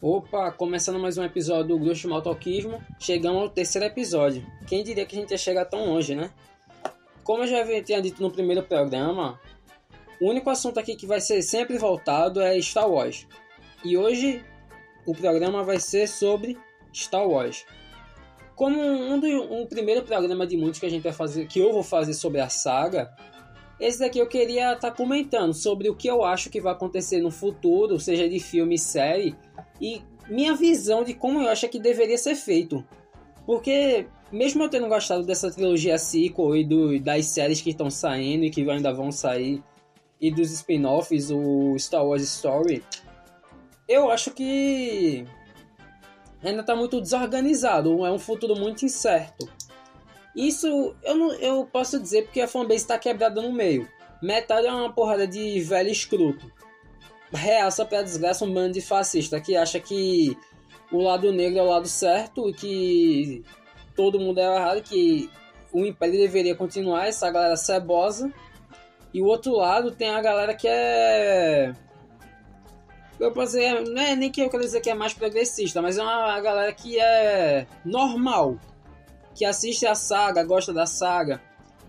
Opa, começando mais um episódio do Grupo Maltoquismo, chegamos ao terceiro episódio. Quem diria que a gente ia chegar tão longe, né? Como eu já tinha dito no primeiro programa, o único assunto aqui que vai ser sempre voltado é Star Wars. E hoje o programa vai ser sobre Star Wars. Como um, do, um primeiro programa de muitos que a gente vai fazer, que eu vou fazer sobre a saga, esse daqui eu queria estar tá comentando sobre o que eu acho que vai acontecer no futuro, seja de filme série, e minha visão de como eu acho que deveria ser feito. Porque, mesmo eu tendo gostado dessa trilogia sequel e do, das séries que estão saindo e que ainda vão sair, e dos spin-offs, o Star Wars Story, eu acho que ainda está muito desorganizado, é um futuro muito incerto. Isso eu, não, eu posso dizer porque a fanbase está quebrada no meio. Metade é uma porrada de velho escroto reaça pra desgraça um bando de fascista que acha que o lado negro é o lado certo e que todo mundo é errado, que o Império deveria continuar, essa galera cebosa. E o outro lado tem a galera que é. Eu posso dizer, não é nem que eu quero dizer que é mais progressista, mas é uma galera que é normal. Que assiste a saga, gosta da saga.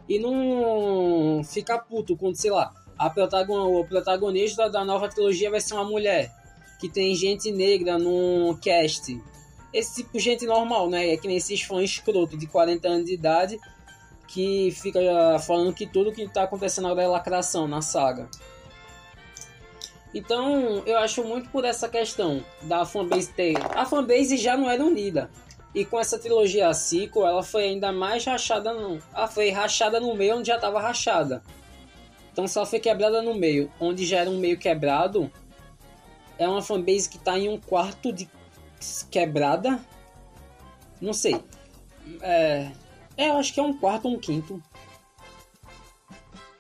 E não fica puto quando, sei lá, a protagon, o protagonista da nova trilogia vai ser uma mulher. Que tem gente negra no cast. Esse tipo de gente normal, né? É que nem esses fãs escroto de 40 anos de idade que fica falando que tudo que tá acontecendo agora é lacração na saga. Então, eu acho muito por essa questão da fanbase ter. A fanbase já não era unida. E com essa trilogia sequel, ela foi ainda mais rachada. No... Ela foi rachada no meio onde já estava rachada. Então se ela foi quebrada no meio, onde já era um meio quebrado, é uma fanbase que está em um quarto de quebrada. Não sei. É, é, eu acho que é um quarto ou um quinto.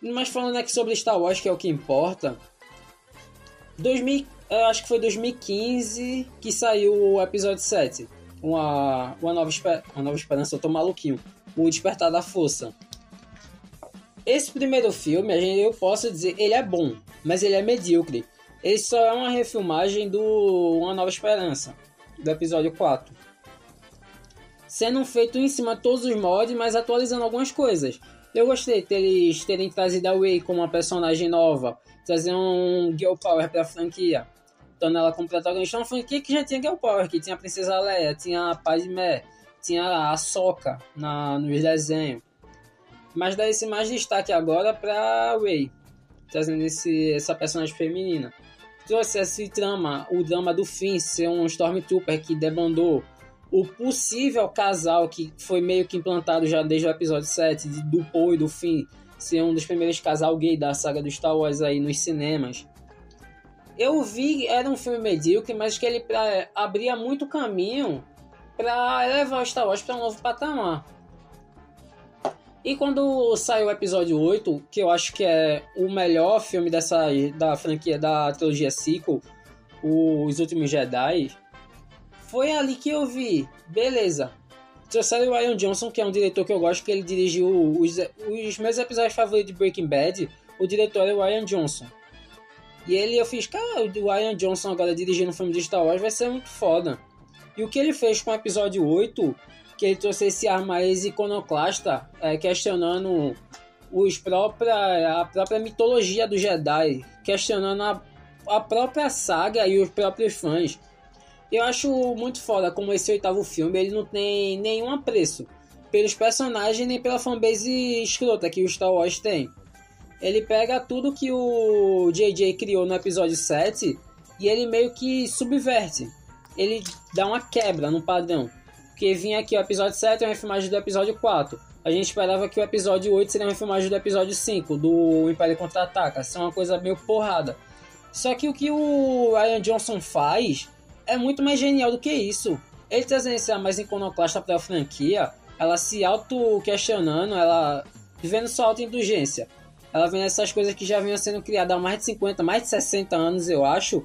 Mas falando aqui sobre Star Wars, que é o que importa. 2000, eu acho que foi 2015 que saiu o episódio 7. Uma, uma, nova, uma nova esperança, eu tô maluquinho. O Despertar da Força. Esse primeiro filme, a gente, eu posso dizer, ele é bom, mas ele é medíocre. Ele só é uma refilmagem do Uma Nova Esperança, do episódio 4. Sendo feito em cima de todos os mods, mas atualizando algumas coisas. Eu gostei de eles terem trazido a Wei como uma personagem nova, trazer um Girl Power pra franquia, tornando ela como protagonista. Uma franquia que já tinha Girl Power, que tinha a Princesa Leia, tinha a Padmé, tinha a Soca na, nos desenhos. Mas dá esse mais destaque agora pra Rey, trazendo esse, essa personagem feminina. Trouxe esse trama, o drama do fim ser um Stormtrooper que debandou o possível casal que foi meio que implantado já desde o episódio 7, de, do Poe e do Finn, ser um dos primeiros casal gay da saga do Star Wars aí nos cinemas. Eu vi, era um filme medíocre, mas que ele pra, abria muito caminho para elevar o Star Wars para um novo patamar. E quando saiu o episódio 8, que eu acho que é o melhor filme dessa da franquia da trilogia sequel, Os Últimos Jedi, foi ali que eu vi, beleza. Trouxeram o Ryan Johnson, que é um diretor que eu gosto, que ele dirigiu os, os meus episódios favoritos de Breaking Bad. O diretor é o Ryan Johnson. E ele eu fiz, cara, o Ryan Johnson agora dirigindo um filme de Star Wars vai ser muito foda. E o que ele fez com o episódio 8 que ele trouxe esse ar mais iconoclasta, é, questionando os própria, a própria mitologia do Jedi, questionando a, a própria saga e os próprios fãs. Eu acho muito foda como esse oitavo filme ele não tem nenhum apreço pelos personagens nem pela fanbase escrota que o Star Wars tem. Ele pega tudo que o JJ criou no episódio 7 e ele meio que subverte. Ele dá uma quebra no padrão. Porque vinha aqui o episódio 7 é uma filmagem do episódio 4. A gente esperava que o episódio 8 seria uma filmagem do episódio 5, do Império Contra-Ataca. Isso é uma coisa meio porrada. Só que o que o Ryan Johnson faz é muito mais genial do que isso. Ele trazendo esse mais iconoclasta para a franquia, ela se auto-questionando, ela vivendo sua auto-indulgência. Ela vendo essas coisas que já vinham sendo criadas há mais de 50, mais de 60 anos, eu acho,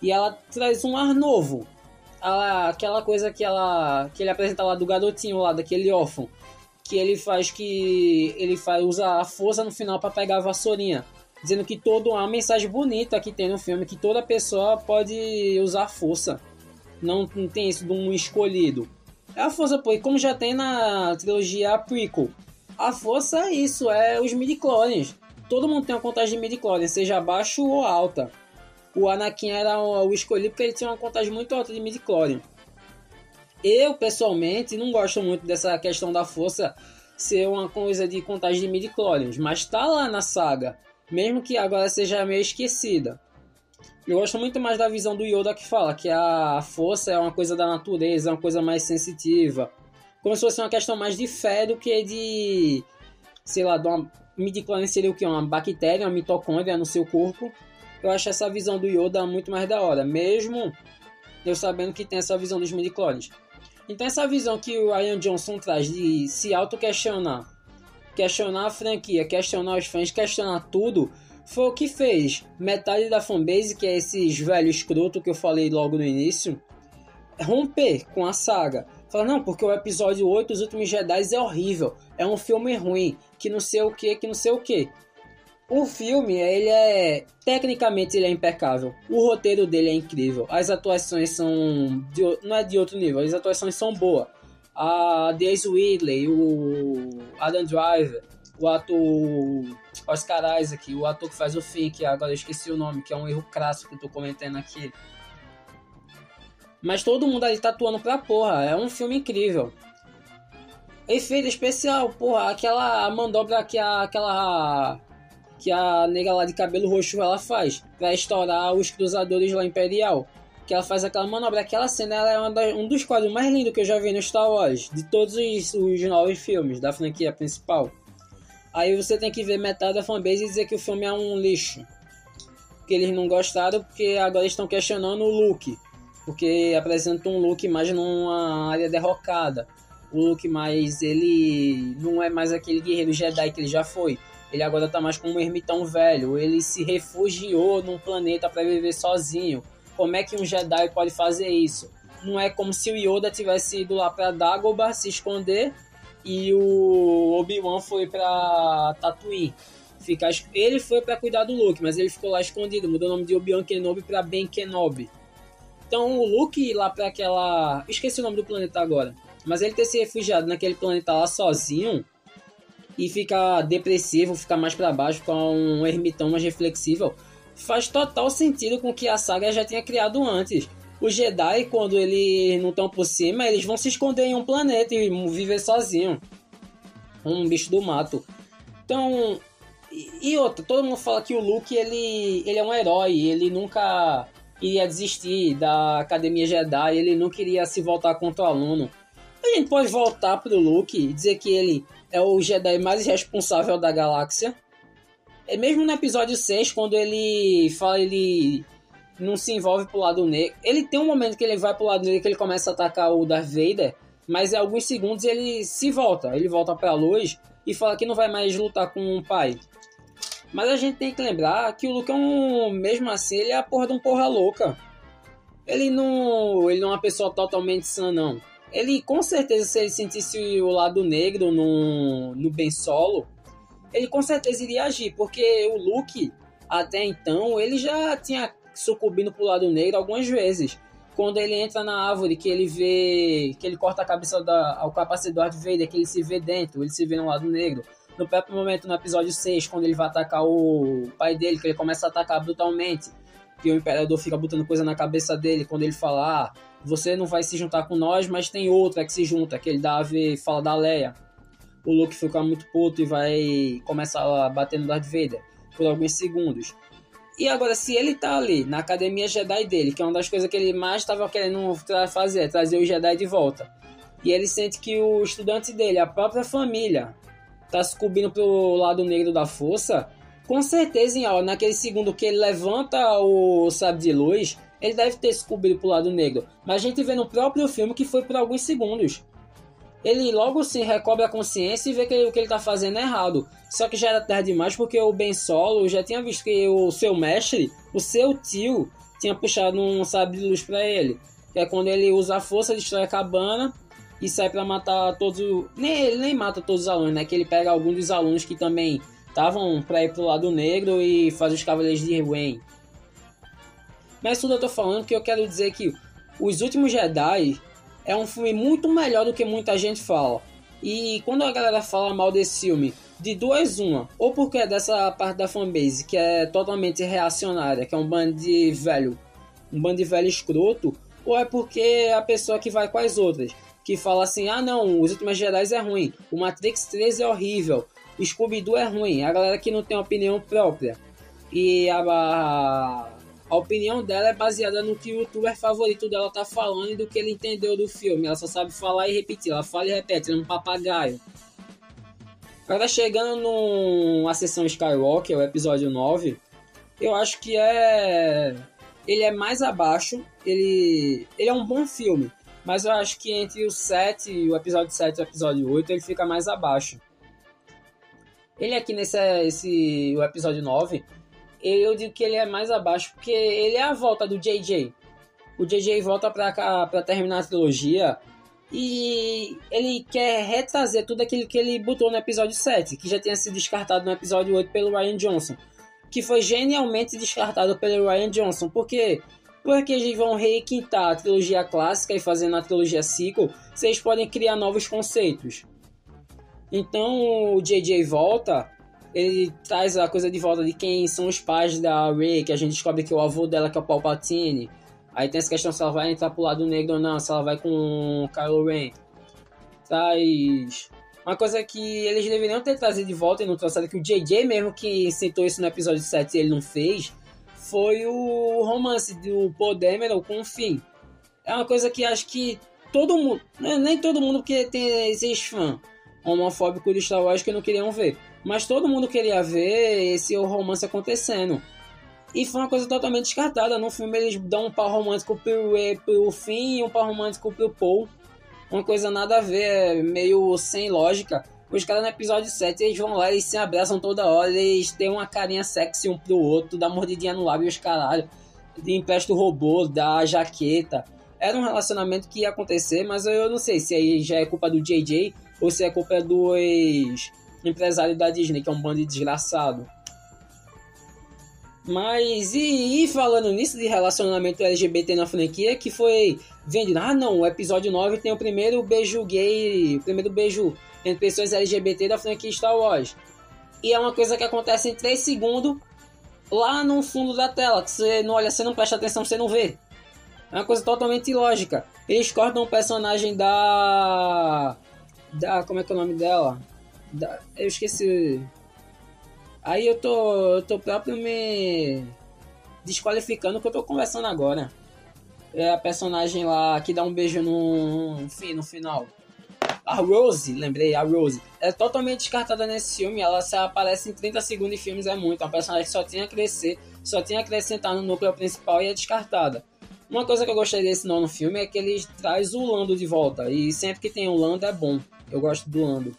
e ela traz um ar novo a, aquela coisa que ela que ele apresenta lá do garotinho lá, daquele órfão, que ele faz que ele faz usa a força no final para pegar a vassourinha, dizendo que toda uma mensagem bonita que tem no filme que toda pessoa pode usar força. Não, não tem isso de um escolhido. É a força, pô, e como já tem na trilogia prequel. A força é isso, é os midi-clones. Todo mundo tem uma contagem de midi-clones, seja baixa ou alta. O Anakin era o escolhido porque ele tinha uma contagem muito alta de midi-clone. Eu, pessoalmente, não gosto muito dessa questão da força ser uma coisa de contagem de midi-clones, mas tá lá na saga, mesmo que agora seja meio esquecida. Eu gosto muito mais da visão do Yoda que fala que a força é uma coisa da natureza, é uma coisa mais sensitiva. Como se fosse uma questão mais de fé do que de. Sei lá, de uma midi-clone seria o que? Uma bactéria, uma mitocôndria no seu corpo. Eu acho essa visão do Yoda muito mais da hora, mesmo eu sabendo que tem essa visão dos midi-clones. Então essa visão que o Ryan Johnson traz de se auto-questionar, questionar a franquia, questionar os fãs, questionar tudo, foi o que fez metade da fanbase, que é esses velhos escroto que eu falei logo no início, romper com a saga. Falar, não, porque o episódio 8, Os Últimos Jedi, é horrível, é um filme ruim, que não sei o que, que não sei o que. O filme, ele é. Tecnicamente, ele é impecável. O roteiro dele é incrível. As atuações são. De, não é de outro nível, as atuações são boas. A Daisy Ridley, o Adam Driver, o ator Oscar Isaac, o ator que faz o Finn, que agora eu esqueci o nome, que é um erro crasso que eu tô comentando aqui. Mas todo mundo ali tá atuando pra porra. É um filme incrível. Efeito especial, porra, aquela mandobra que a, aquela que a nega lá de cabelo roxo ela faz para estourar os cruzadores lá Imperial. Que ela faz aquela manobra. Aquela cena ela é um dos quadros mais lindos que eu já vi no Star Wars, de todos os, os novos filmes da franquia principal. Aí você tem que ver metade da fanbase e dizer que o filme é um lixo. Que eles não gostaram porque agora estão questionando o look. Porque apresenta um look mais numa área derrocada. Look mais. Ele não é mais aquele guerreiro Jedi que ele já foi. Ele agora tá mais como um ermitão velho. Ele se refugiou num planeta para viver sozinho. Como é que um Jedi pode fazer isso? Não é como se o Yoda tivesse ido lá para Dagobah se esconder e o Obi-Wan foi para Tatooine. Ficar, ele foi para cuidar do Luke, mas ele ficou lá escondido, mudou o nome de Obi-Wan Kenobi para Ben Kenobi. Então o Luke lá para aquela, esqueci o nome do planeta agora, mas ele ter se refugiado naquele planeta lá sozinho, e ficar depressivo, ficar mais para baixo, ficar um ermitão mais reflexível, faz total sentido com o que a saga já tinha criado antes. Os Jedi, quando eles não estão por cima, eles vão se esconder em um planeta e viver sozinho. Um bicho do mato. Então, e outra, todo mundo fala que o Luke ele, ele é um herói, ele nunca iria desistir da Academia Jedi, ele não queria se voltar contra o aluno. A gente pode voltar pro Luke e dizer que ele é o Jedi mais responsável da galáxia. É mesmo no episódio 6, quando ele fala, ele não se envolve pro lado negro. Ele tem um momento que ele vai pro lado negro que ele começa a atacar o Darth Vader, mas em alguns segundos ele se volta. Ele volta pra luz e fala que não vai mais lutar com o pai. Mas a gente tem que lembrar que o Luke é um, mesmo assim, ele é a porra de um porra louca. Ele não, ele não é uma pessoa totalmente sã, não ele com certeza, se ele sentisse o lado negro no, no Ben Solo, ele com certeza iria agir, porque o Luke, até então, ele já tinha sucumbido pro lado negro algumas vezes. Quando ele entra na árvore, que ele vê. que ele corta a cabeça da, ao capacete do Darth Vader, que ele se vê dentro, ele se vê no lado negro. No próprio momento, no episódio 6, quando ele vai atacar o pai dele, que ele começa a atacar brutalmente, que o Imperador fica botando coisa na cabeça dele, quando ele fala, ah, você não vai se juntar com nós, mas tem outra que se junta, que ele dá a ver, fala da Leia. O Luke fica muito puto e vai começar a bater no Darth Vader por alguns segundos. E agora, se ele tá ali na academia Jedi dele, que é uma das coisas que ele mais estava querendo fazer, trazer o Jedi de volta, e ele sente que o estudante dele, a própria família, tá sucumbindo pro lado negro da força, com certeza, ó, naquele segundo que ele levanta o sabre de luz, ele deve ter se cobrido pro lado negro. Mas a gente vê no próprio filme que foi por alguns segundos. Ele logo se recobre a consciência e vê que o que ele tá fazendo é errado. Só que já era tarde demais porque o Ben Solo já tinha visto que o seu mestre, o seu tio, tinha puxado um sabre de luz para ele. Que é quando ele usa a força, destrói a cabana e sai para matar todos. Nem ele nem mata todos os alunos, né? Que ele pega alguns dos alunos que também estavam para ir pro lado negro e faz os Cavaleiros de Wayne. Mas tudo eu tô falando que eu quero dizer que Os Últimos Jedi é um filme muito melhor do que muita gente fala. E quando a galera fala mal desse filme, de duas uma, ou porque é dessa parte da fanbase que é totalmente reacionária, que é um bando de velho, um bando de velho escroto, ou é porque é a pessoa que vai com as outras, que fala assim: "Ah, não, os últimos Jedi é ruim, o Matrix 3 é horrível, o Scooby-Doo é ruim". A galera que não tem opinião própria. E a, a, a opinião dela é baseada no que o youtuber favorito dela tá falando e do que ele entendeu do filme. Ela só sabe falar e repetir. Ela fala e repete, é um papagaio. Agora chegando numa sessão Skywalker, o episódio 9, eu acho que é. Ele é mais abaixo. Ele, ele é um bom filme. Mas eu acho que entre o 7, o episódio 7 e o episódio 8, ele fica mais abaixo. Ele aqui nesse esse, o episódio 9, eu digo que ele é mais abaixo porque ele é a volta do JJ. O JJ volta pra cá pra terminar a trilogia e ele quer retrazer tudo aquilo que ele botou no episódio 7, que já tinha sido descartado no episódio 8 pelo Ryan Johnson. Que foi genialmente descartado pelo Ryan Johnson. Por quê? Porque eles vão requintar a trilogia clássica e fazendo a trilogia sequel, vocês podem criar novos conceitos. Então o JJ volta ele traz a coisa de volta de quem são os pais da Rey, que a gente descobre que o avô dela que é o Palpatine. Aí tem essa questão se ela vai entrar pro lado negro ou não, se ela vai com o Kylo Ren. Traz uma coisa que eles deveriam ter trazido de volta e não trouxeram, que o JJ mesmo que sentou isso no episódio 7 e ele não fez, foi o romance do Paul Dameron com o Finn. É uma coisa que acho que todo mundo, né, nem todo mundo que tem esses fãs homofóbicos de Star Wars que não queriam ver. Mas todo mundo queria ver esse romance acontecendo. E foi uma coisa totalmente descartada. No filme eles dão um par romântico pro, pro fim e um par romântico pro Paul. Uma coisa nada a ver, meio sem lógica. Os caras no episódio 7 eles vão lá, eles se abraçam toda hora, eles têm uma carinha sexy um pro outro, dá mordidinha no lábio e os caralho. Empresta o robô, dá jaqueta. Era um relacionamento que ia acontecer, mas eu não sei se aí já é culpa do JJ ou se é culpa dos empresário da Disney, que é um bando de desgraçado. Mas, e, e, falando nisso de relacionamento LGBT na franquia, que foi vendido. Ah, não, o episódio 9 tem o primeiro beijo gay, o primeiro beijo entre pessoas LGBT da franquia Star Wars. E é uma coisa que acontece em 3 segundos lá no fundo da tela, que você não olha, você não presta atenção, você não vê. É uma coisa totalmente ilógica. Eles cortam o personagem da. Da. Como é que é o nome dela? Eu esqueci. Aí eu tô, eu tô próprio me desqualificando que eu tô conversando agora. É a personagem lá que dá um beijo no, no final. A Rose, lembrei, a Rose. É totalmente descartada nesse filme. Ela só aparece em 30 segundos de filmes, é muito. É uma personagem que só tinha a crescer, só tinha a acrescentar no núcleo principal e é descartada. Uma coisa que eu gostei desse nono filme é que ele traz o Lando de volta. E sempre que tem o Lando é bom. Eu gosto do Lando.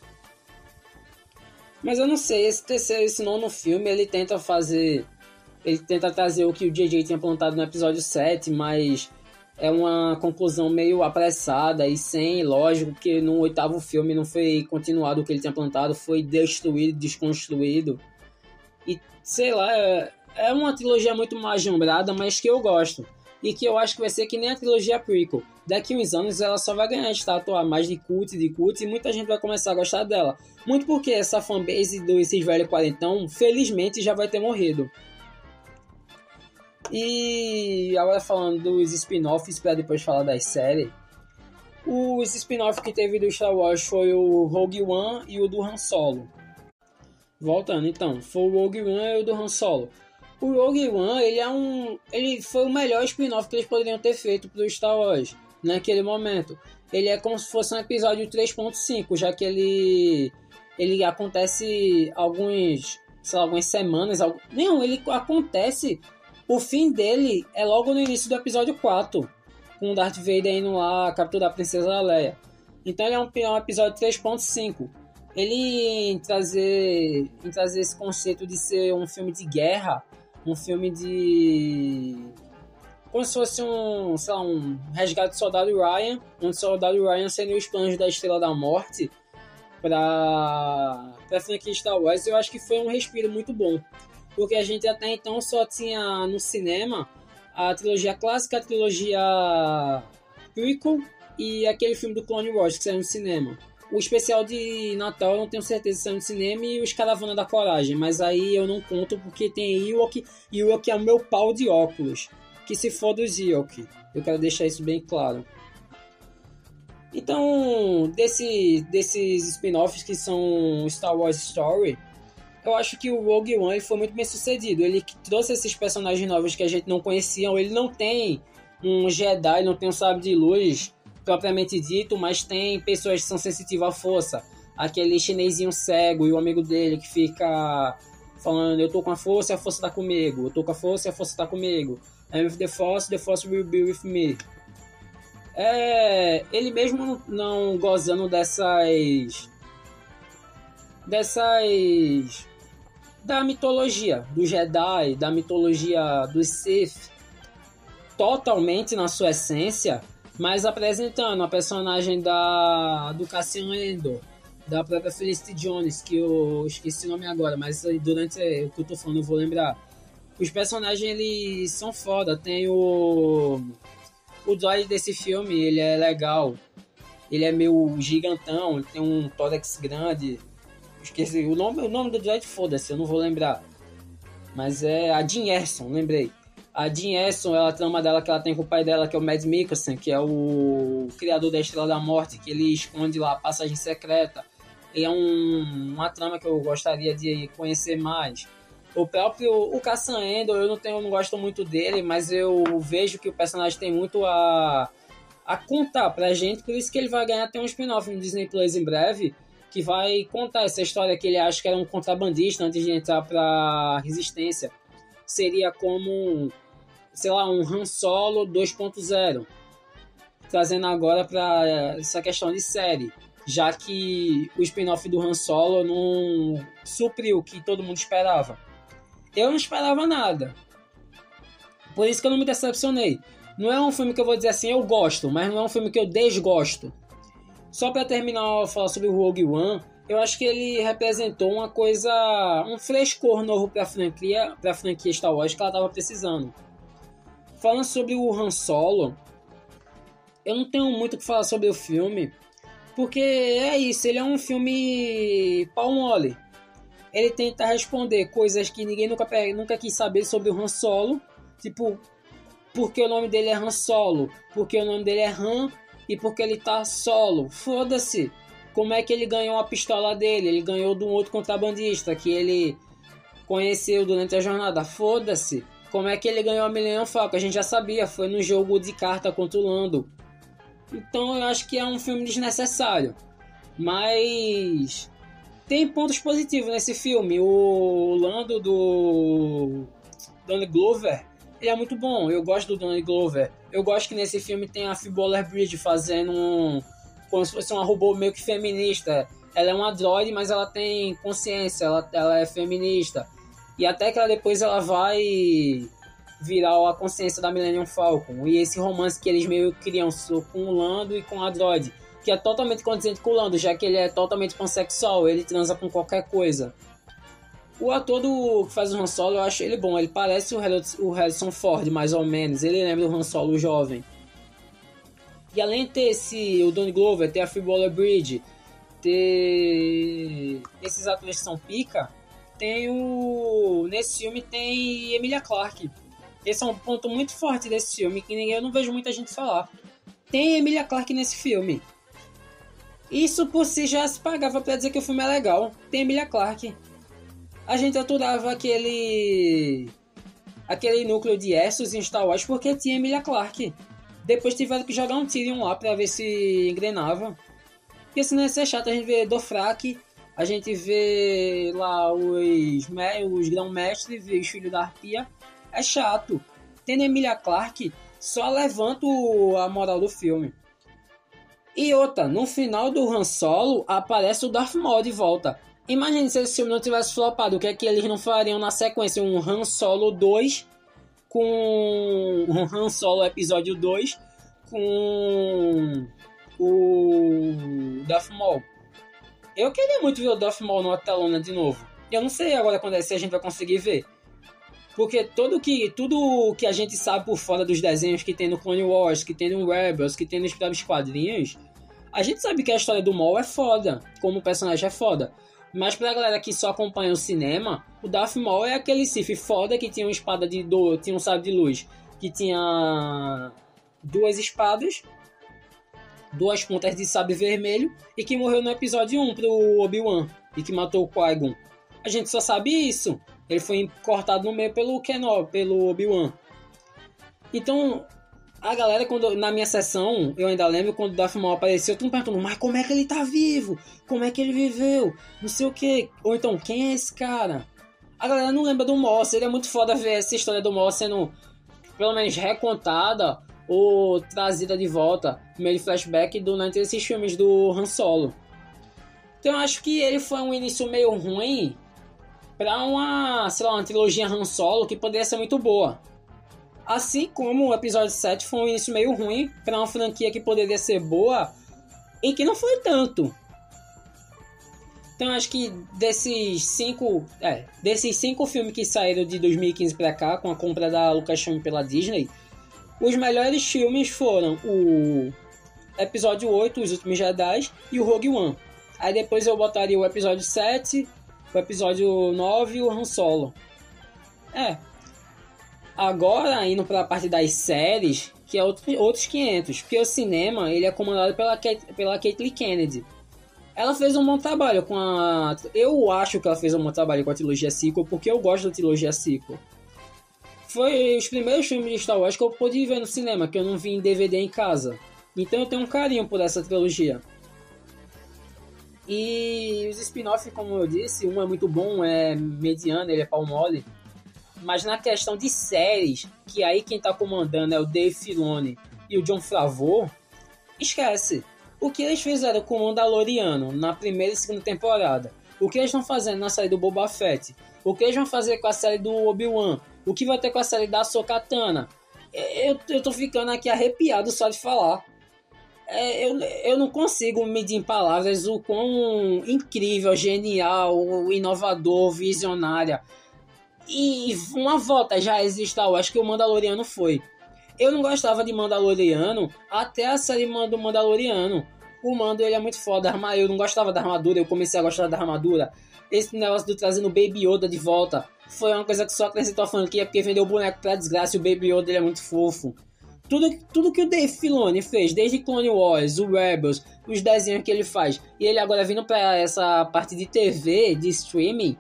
Mas eu não sei, esse terceiro, esse nono filme, ele tenta fazer. Ele tenta trazer o que o JJ tinha plantado no episódio 7, mas é uma conclusão meio apressada e sem lógico, que no oitavo filme não foi continuado o que ele tinha plantado, foi destruído, desconstruído. E sei lá, é, é uma trilogia muito mais lembrada, mas que eu gosto e que eu acho que vai ser que nem a trilogia prequel. Daqui uns anos ela só vai ganhar estátua mais de cult, de cult, e muita gente vai começar a gostar dela. Muito porque essa fanbase desses velhos quarentão, felizmente, já vai ter morrido. E agora falando dos spin-offs, para depois falar das séries. Os spin-offs que teve do Star Wars foi o Rogue One e o do Han Solo. Voltando então, foi o Rogue One e o do Han Solo. O Rogue One, ele é um. Ele foi o melhor spin-off que eles poderiam ter feito pro Star Wars naquele momento. Ele é como se fosse um episódio 3.5, já que ele. Ele acontece alguns. sei lá, algumas semanas. Algum, não, ele acontece. O fim dele é logo no início do episódio 4. Com o Darth Vader indo lá capturar a Princesa Leia. Então ele é um, é um episódio 3.5 ele em trazer, em trazer esse conceito de ser um filme de guerra um filme de. Como se fosse um, sei lá, um resgate do soldado Ryan, onde o soldado Ryan seria os planos da Estrela da Morte para a franquia Star Wars. Eu acho que foi um respiro muito bom, porque a gente até então só tinha no cinema a trilogia clássica, a trilogia prequel e aquele filme do Clone Wars que saiu no cinema. O especial de Natal eu não tenho certeza se saiu no cinema e os Caravana da Coragem, mas aí eu não conto porque tem Ewok e Ewok é o meu pau de óculos. Que se for dos Ewok. Eu quero deixar isso bem claro. Então, desse, desses spin-offs que são Star Wars Story, eu acho que o Rogue One foi muito bem sucedido. Ele trouxe esses personagens novos que a gente não conhecia. Ele não tem um Jedi, não tem um sábio de luz propriamente dito, mas tem pessoas que são sensitivas à força. Aquele chinesinho cego e o amigo dele que fica falando: Eu tô com a força e a força tá comigo. Eu tô com a força e a força tá comigo. I'm with the force, the force will be with me. É, ele mesmo não gozando dessas. dessas da mitologia do Jedi, da mitologia do Sith, totalmente na sua essência, mas apresentando a personagem da do Cassian Endor, da própria Felicity Jones, que eu esqueci o nome agora, mas durante o que eu tô falando eu vou lembrar. Os personagens eles são foda, tem o o droid desse filme, ele é legal. Ele é meio gigantão, ele tem um tórax grande, Esqueci o nome, o nome do droid, foda-se, eu não vou lembrar. Mas é a Jean Erson, lembrei. A Jean Erson, ela trama dela que ela tem com o pai dela, que é o Mads Mikkelsen, que é o criador da Estrela da Morte, que ele esconde lá a passagem secreta. E é um, uma trama que eu gostaria de conhecer mais. O próprio o Cassian Endor, eu não tenho, não gosto muito dele, mas eu vejo que o personagem tem muito a a contar pra gente, por isso que ele vai ganhar até um spin-off no Disney Plus em breve, que vai contar essa história que ele acha que era um contrabandista antes de entrar para resistência. Seria como, sei lá, um Han Solo 2.0, trazendo agora para essa questão de série, já que o spin-off do Han Solo não supriu o que todo mundo esperava. Eu não esperava nada. Por isso que eu não me decepcionei. Não é um filme que eu vou dizer assim, eu gosto, mas não é um filme que eu desgosto. Só para terminar, falar sobre o Rogue One, eu acho que ele representou uma coisa, um frescor novo para a franquia, para franquia Star Wars que ela tava precisando. Falando sobre o Han Solo, eu não tenho muito o que falar sobre o filme, porque é isso, ele é um filme pau mole. Ele tenta responder coisas que ninguém nunca, nunca quis saber sobre o Han Solo, tipo, porque o nome dele é Han Solo, porque o nome dele é Han e porque ele tá solo. Foda-se. Como é que ele ganhou a pistola dele? Ele ganhou de um outro contrabandista que ele conheceu durante a jornada. Foda-se. Como é que ele ganhou a Millennium Falcon? A gente já sabia, foi no jogo de carta contra o Lando. Então eu acho que é um filme desnecessário. Mas tem pontos positivos nesse filme. O Lando do Donald Glover ele é muito bom. Eu gosto do Donald Glover. Eu gosto que nesse filme tem a Phoebe Waller-Bridge fazendo um... Como se fosse uma robô meio que feminista. Ela é uma droid, mas ela tem consciência. Ela, ela é feminista. E até que ela depois ela vai virar a consciência da Millennium Falcon. E esse romance que eles meio criam com o Lando e com a droid. Que é totalmente condizente com o Lando, já que ele é totalmente pansexual. Ele transa com qualquer coisa. O ator do, que faz o Han Solo, eu acho ele bom. Ele parece o Harrison Ford, mais ou menos. Ele lembra o Han Solo jovem. E além de ter esse, o Donnie Glover, ter a Phoebe Waller-Bridge, ter esses atores que são pica, tem o... Nesse filme tem Emilia Clarke. Esse é um ponto muito forte desse filme, que eu não vejo muita gente falar. Tem Emilia Clarke nesse filme. Isso por si já se pagava para dizer que o filme é legal. Tem Emilia Clarke a gente aturava aquele aquele núcleo de Essos em Star Wars porque tinha Emilia Clarke. Depois tiveram que jogar um Tyrion lá pra ver se engrenava. Porque senão ia ser chato, a gente vê Dofrak, a gente vê lá os, os grão-mestres, os filhos da arpia. É chato. Tendo Emilia Clarke, só levanta a moral do filme. E outra, no final do Han Solo aparece o Darth Maul de volta. Imagine se esse filme não tivesse flopado, o que é que eles não fariam na sequência? Um Han Solo 2 com um Han Solo episódio 2 com o Darth Maul. Eu queria muito ver o Darth Maul numa telona de novo. Eu não sei agora quando é, se a gente vai conseguir ver. Porque todo que, tudo que a gente sabe por fora dos desenhos que tem no Clone Wars, que tem no Rebels, que tem nos próprios quadrinhos, a gente sabe que a história do Maul é foda, como personagem é foda. Mas pra galera que só acompanha o cinema, o Darth Maul é aquele Sith foda que tinha uma espada de do, tinha um sabre de luz, que tinha duas espadas, duas pontas de sabre vermelho e que morreu no episódio 1 pro Obi-Wan e que matou o Qui-Gon. A gente só sabe isso. Ele foi cortado no meio pelo Kenobi, pelo Obi-Wan. Então, a galera, quando na minha sessão, eu ainda lembro quando o Darth Maul apareceu, todo mundo perguntando, mas como é que ele tá vivo? Como é que ele viveu? Não sei o que. Ou então, quem é esse cara? A galera não lembra do Maul, seria muito foda ver essa história do Maul sendo, pelo menos, recontada ou trazida de volta, meio flashback durante esses filmes do Han Solo. Então eu acho que ele foi um início meio ruim para uma, sei lá, uma trilogia Han Solo que poderia ser muito boa. Assim como o episódio 7 foi um início meio ruim para uma franquia que poderia ser boa e que não foi tanto. Então acho que desses cinco, é, desses cinco filmes que saíram de 2015 para cá com a compra da Lucasfilm pela Disney, os melhores filmes foram o episódio 8, Os Últimos Jedi, e o Rogue One. Aí depois eu botaria o episódio 7, o episódio 9 e o Han Solo. É. Agora, indo para a parte das séries, que é outro, outros 500, porque o cinema ele é comandado pela, pela Caitlyn Kennedy. Ela fez um bom trabalho com a... Eu acho que ela fez um bom trabalho com a trilogia sequel, porque eu gosto da trilogia sequel. Foi os primeiros filmes de Star Wars que eu pude ver no cinema, que eu não vi em DVD em casa. Então eu tenho um carinho por essa trilogia. E os spin-offs, como eu disse, um é muito bom, é mediano, ele é pau mole. Mas na questão de séries, que aí quem tá comandando é o Dave Filoni e o John Favreau, esquece. O que eles fizeram com o Mandaloriano na primeira e segunda temporada, o que eles estão fazendo na série do Boba Fett, o que eles vão fazer com a série do Obi-Wan, o que vai ter com a série da Sokatana. Eu, eu tô ficando aqui arrepiado só de falar é, eu, eu não consigo medir em palavras o quão incrível, genial, inovador, visionária. E uma volta já existe, eu acho que o Mandaloriano foi. Eu não gostava de Mandaloriano até a série do Mandaloriano. O Mando ele é muito foda, eu não gostava da armadura, eu comecei a gostar da armadura. Esse negócio do trazendo Baby Yoda de volta foi uma coisa que só acrescentou a franquia porque vendeu o boneco pra desgraça e o Baby Yoda ele é muito fofo. Tudo, tudo que o Dave Filoni fez, desde Clone Wars, o Rebels, os desenhos que ele faz, e ele agora vindo para essa parte de TV, de streaming,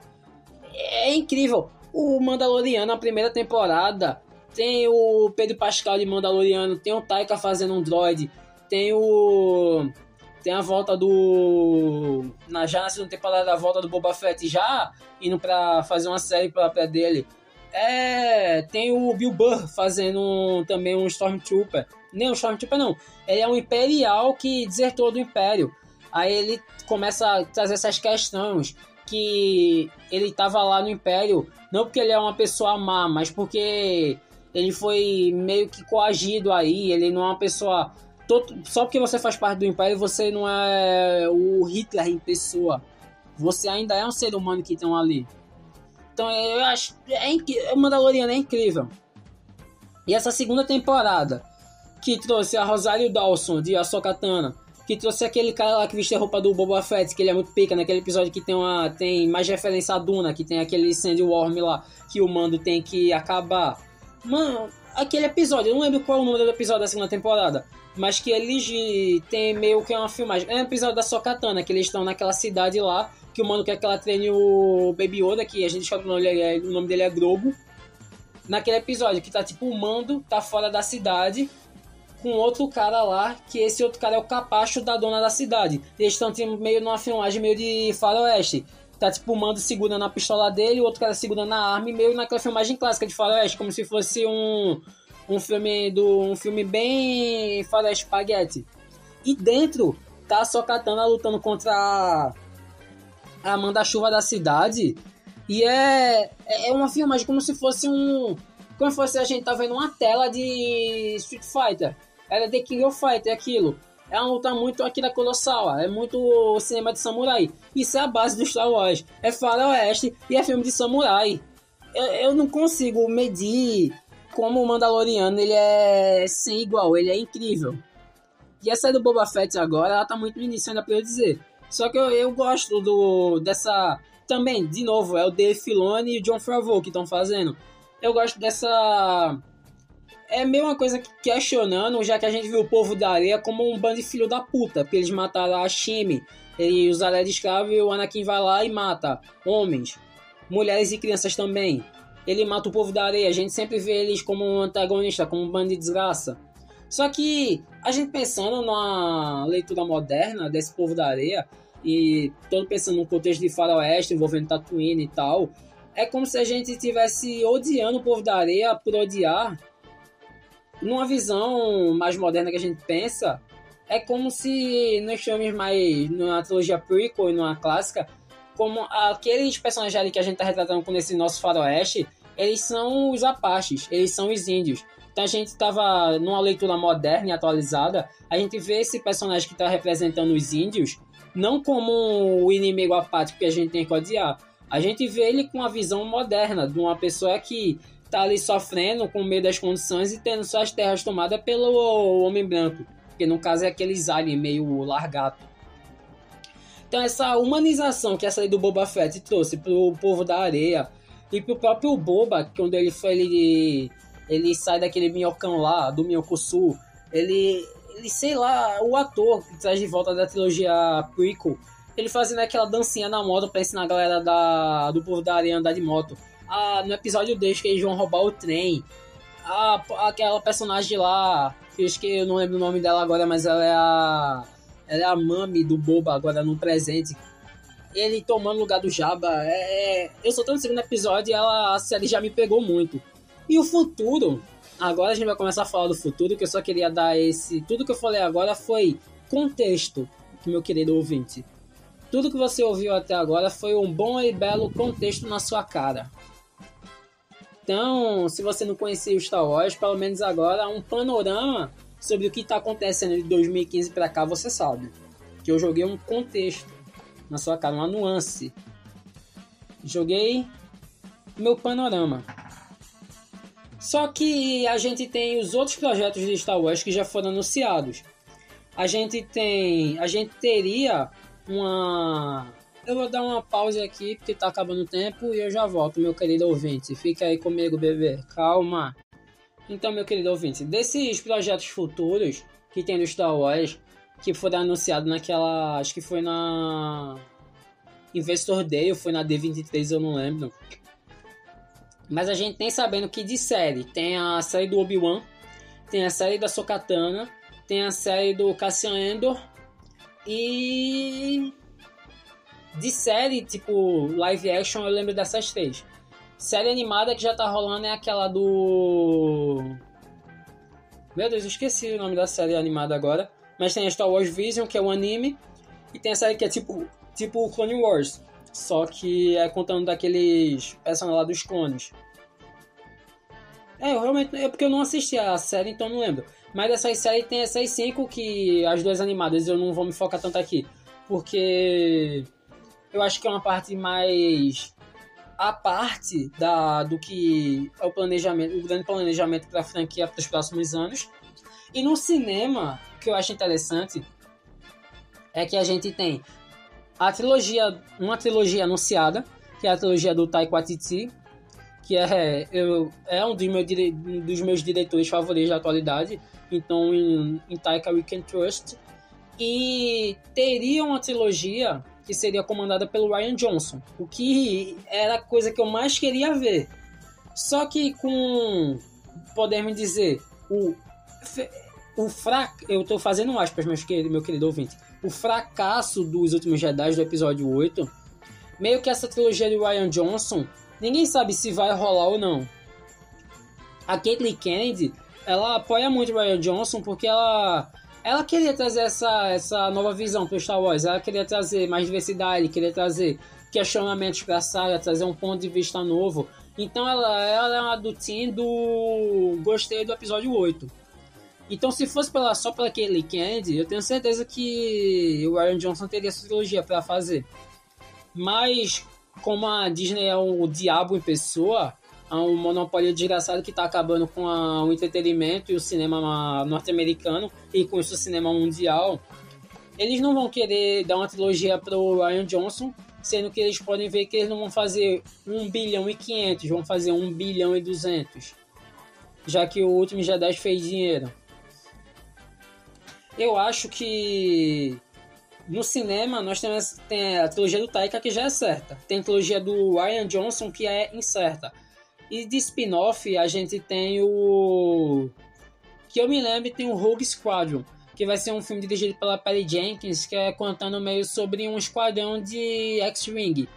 é incrível. O Mandaloriano, a primeira temporada, tem o Pedro Pascal de Mandaloriano, tem o Taika fazendo um droid, tem o. Tem a volta do. Já na segunda temporada, a volta do Boba Fett já indo para fazer uma série própria dele. É, tem o Bill Burr fazendo um, também um Stormtrooper. Nem um Stormtrooper, não. Ele é um imperial que desertou do Império. Aí ele começa a trazer essas questões que ele estava lá no Império, não porque ele é uma pessoa má, mas porque ele foi meio que coagido aí, ele não é uma pessoa. Só porque você faz parte do Império, você não é o Hitler em pessoa. Você ainda é um ser humano que estão ali. Então eu acho. É o Mandaloriano é incrível. E essa segunda temporada, que trouxe a Rosário Dawson de Ahsoka Tano, que trouxe aquele cara lá que veste a roupa do Boba Fett, que ele é muito pica, naquele episódio que tem uma tem mais referência a Duna, que tem aquele Sandworm lá, que o Mando tem que acabar. Mano, aquele episódio, eu não lembro qual é o número do episódio da segunda temporada, mas que eles tem meio que uma filmagem. É um episódio da Sokatana, que eles estão naquela cidade lá, que o mano quer que ela treine o Baby Yoda, que a gente descobre o nome dele é, o nome dele é Grogu. Naquele episódio que tá tipo o Mando tá fora da cidade com outro cara lá, que esse outro cara é o capacho da dona da cidade. Eles estão tipo, meio numa filmagem meio de faroeste. Tá tipo o Mando segurando a pistola dele, o outro cara segurando a arma, e meio naquela filmagem clássica de faroeste, como se fosse um um filme do um filme bem faroeste espaguete. E dentro tá a Sokatana lutando contra a manda-chuva da cidade. E é, é uma filmagem como se fosse um. Como se fosse a gente tá vendo uma tela de Street Fighter. Era The King of Fighter, aquilo. É uma luta muito aqui da Kurosawa, é muito cinema de samurai. Isso é a base do Star Wars. É faroeste e é filme de samurai. eu, eu não consigo medir como o Mandaloriano ele é sem igual, ele é incrível. E essa do Boba Fett agora, ela tá muito no início ainda pra eu dizer. Só que eu, eu gosto do dessa. Também, de novo, é o Dave Filoni e o John Favreau que estão fazendo. Eu gosto dessa. É meio uma coisa questionando, já que a gente viu o povo da areia como um bando de filho da puta, porque eles mataram a Shime, e usaram de escravo e o Anakin vai lá e mata homens, mulheres e crianças também. Ele mata o povo da areia, a gente sempre vê eles como um antagonista, como um bando de desgraça. Só que a gente pensando na leitura moderna desse povo da areia, e todo pensando no contexto de faroeste envolvendo Tatooine e tal, é como se a gente estivesse odiando o povo da areia por odiar. Numa visão mais moderna que a gente pensa, é como se nós filmes mais numa trilogia prequel e numa clássica, como aqueles personagens ali que a gente tá retratando com esse nosso faroeste, eles são os apaches, eles são os índios. Então a gente estava numa leitura moderna e atualizada, a gente vê esse personagem que está representando os índios não como o inimigo apático que a gente tem que odiar. A gente vê ele com uma visão moderna de uma pessoa que está ali sofrendo com medo das condições e tendo suas terras tomadas pelo homem branco, que no caso é aqueles aliens meio largato. Então essa humanização que essa lei do Boba Fett trouxe pro povo da areia e pro próprio Boba, quando ele foi ele ele sai daquele minhocão lá, do Minhoco Sul. Ele, ele, sei lá, o ator que traz de volta da trilogia prequel, ele fazendo aquela dancinha na moto pra ensinar a galera da, do povo da areia andar de moto. Ah, no episódio 2 que eles vão roubar o trem. Ah, aquela personagem lá, eu acho que eu não lembro o nome dela agora, mas ela é a. Ela é a mami do Boba agora no presente. Ele tomando lugar do Jabba. É, é, eu só tô no segundo episódio e ela, a série já me pegou muito. E o futuro, agora a gente vai começar a falar do futuro, que eu só queria dar esse. Tudo que eu falei agora foi contexto, meu querido ouvinte. Tudo que você ouviu até agora foi um bom e belo contexto na sua cara. Então, se você não conhecia o Star Wars, pelo menos agora um panorama sobre o que está acontecendo de 2015 para cá, você sabe. Que eu joguei um contexto na sua cara, uma nuance. Joguei meu panorama. Só que a gente tem os outros projetos de Star Wars que já foram anunciados. A gente tem. A gente teria uma. Eu vou dar uma pausa aqui porque tá acabando o tempo e eu já volto, meu querido ouvinte. Fica aí comigo, bebê. Calma. Então, meu querido ouvinte, desses projetos futuros que tem do Star Wars, que foram anunciados naquela. Acho que foi na. Investor Day ou foi na D23, eu não lembro. Mas a gente tem sabendo que de série tem a série do Obi-Wan, tem a série da Sokatana, tem a série do Cassian Endor e de série tipo live action eu lembro dessas três. Série animada que já tá rolando é aquela do Meu Deus, eu esqueci o nome da série animada agora, mas tem a Star Wars Vision, que é um anime, e tem a série que é tipo tipo Clone Wars, só que é contando daqueles personagens lá dos clones. É, eu realmente. É porque eu não assisti a série, então não lembro. Mas dessas séries tem essas cinco que. As duas animadas eu não vou me focar tanto aqui. Porque. Eu acho que é uma parte mais. A parte da, do que é o planejamento, o grande planejamento para a franquia para os próximos anos. E no cinema, o que eu acho interessante é que a gente tem a trilogia, uma trilogia anunciada, que é a trilogia do Taika Waititi, que é, eu, é um dos, meus, um dos meus diretores favoritos da atualidade, então em, em Taika We Can Trust, e teria uma trilogia que seria comandada pelo Ryan Johnson, o que era a coisa que eu mais queria ver. Só que com, podemos dizer, o, o fraco, eu estou fazendo aspas, meus querido, meu querido ouvinte, o fracasso dos últimos Jedi do episódio 8, meio que essa trilogia de Ryan Johnson, ninguém sabe se vai rolar ou não. A Caitlyn Kennedy, ela apoia muito o Ryan Johnson porque ela ela queria trazer essa, essa nova visão para Star Wars, ela queria trazer mais diversidade, queria trazer questionamentos para a saga, trazer um ponto de vista novo. Então ela, ela é uma do team do gostei do episódio 8. Então, se fosse pela, só pela Kelly Kennedy, eu tenho certeza que o Ryan Johnson teria essa trilogia para fazer. Mas, como a Disney é o diabo em pessoa, a um monopólio desgraçado que está acabando com a, o entretenimento e o cinema norte-americano e com isso o cinema mundial. Eles não vão querer dar uma trilogia pro Ryan Johnson, sendo que eles podem ver que eles não vão fazer 1 bilhão e 500, vão fazer 1 bilhão e 200, já que o último Jedi fez dinheiro. Eu acho que no cinema nós temos tem a trilogia do Taika que já é certa, tem a trilogia do Ryan Johnson que é incerta. E de spin-off a gente tem o que eu me lembro tem o Rogue Squadron, que vai ser um filme dirigido pela Patty Jenkins, que é contando meio sobre um esquadrão de X-Wing,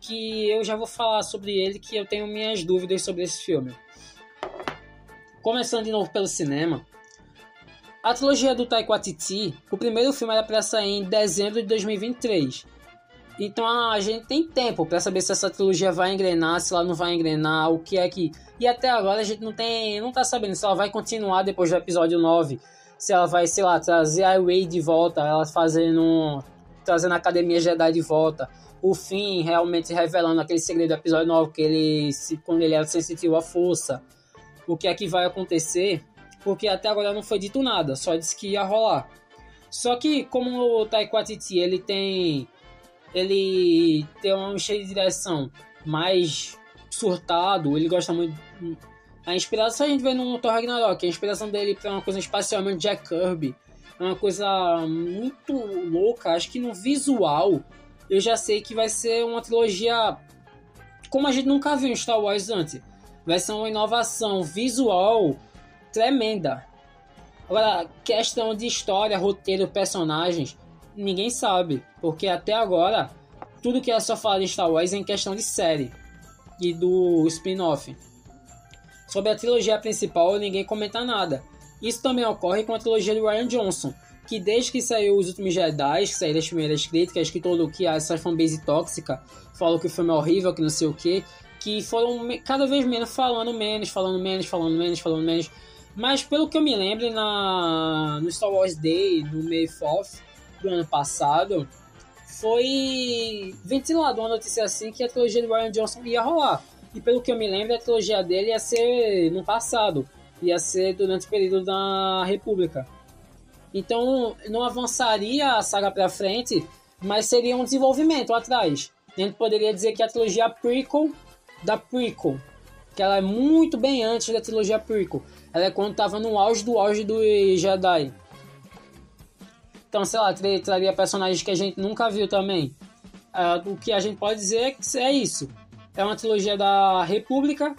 que eu já vou falar sobre ele, que eu tenho minhas dúvidas sobre esse filme. Começando de novo pelo cinema, a trilogia do Taika Waititi, o primeiro filme era para sair em dezembro de 2023. Então a gente tem tempo para saber se essa trilogia vai engrenar, se ela não vai engrenar, o que é que. E até agora a gente não tem. não tá sabendo se ela vai continuar depois do episódio 9 se ela vai, sei lá, trazer a Rey de volta, ela fazendo. trazendo a Academia Jedi de volta. O fim realmente revelando aquele segredo do episódio 9, que ele, quando ele era sensitivo à força. O que é que vai acontecer? Porque até agora não foi dito nada, só disse que ia rolar. Só que como o Waititi, ele tem ele tem um cheio de direção mais surtado, ele gosta muito a inspiração a gente vê no Thor Ragnarok, a inspiração dele para uma coisa espacialmente Jack Kirby, é uma coisa muito louca. Acho que no visual eu já sei que vai ser uma trilogia como a gente nunca viu em Star Wars antes. Vai ser uma inovação visual tremenda. Agora, questão de história, roteiro, personagens, ninguém sabe, porque até agora tudo que é só falar de Star Wars é em questão de série e do spin-off. Sobre a trilogia principal, ninguém comenta nada. Isso também ocorre com a trilogia do Ryan Johnson, que desde que saiu Os Últimos Jedi, que saíram as primeiras críticas, que todo que essa fanbase tóxica falou que o filme é horrível, que não sei o que, que foram cada vez menos falando menos, falando menos, falando menos, falando menos. Mas pelo que eu me lembro, na, no Star Wars Day, no May 4 do ano passado, foi ventilado uma notícia assim que a trilogia do Ryan Johnson ia rolar. E pelo que eu me lembro, a trilogia dele ia ser no passado, ia ser durante o período da República. Então não avançaria a saga para frente, mas seria um desenvolvimento atrás. A gente poderia dizer que a trilogia prequel da prequel, que ela é muito bem antes da trilogia prequel. Ela é quando estava no auge do auge do Jedi. Então, sei lá, traria personagens que a gente nunca viu também. Uh, o que a gente pode dizer é que é isso. É uma trilogia da República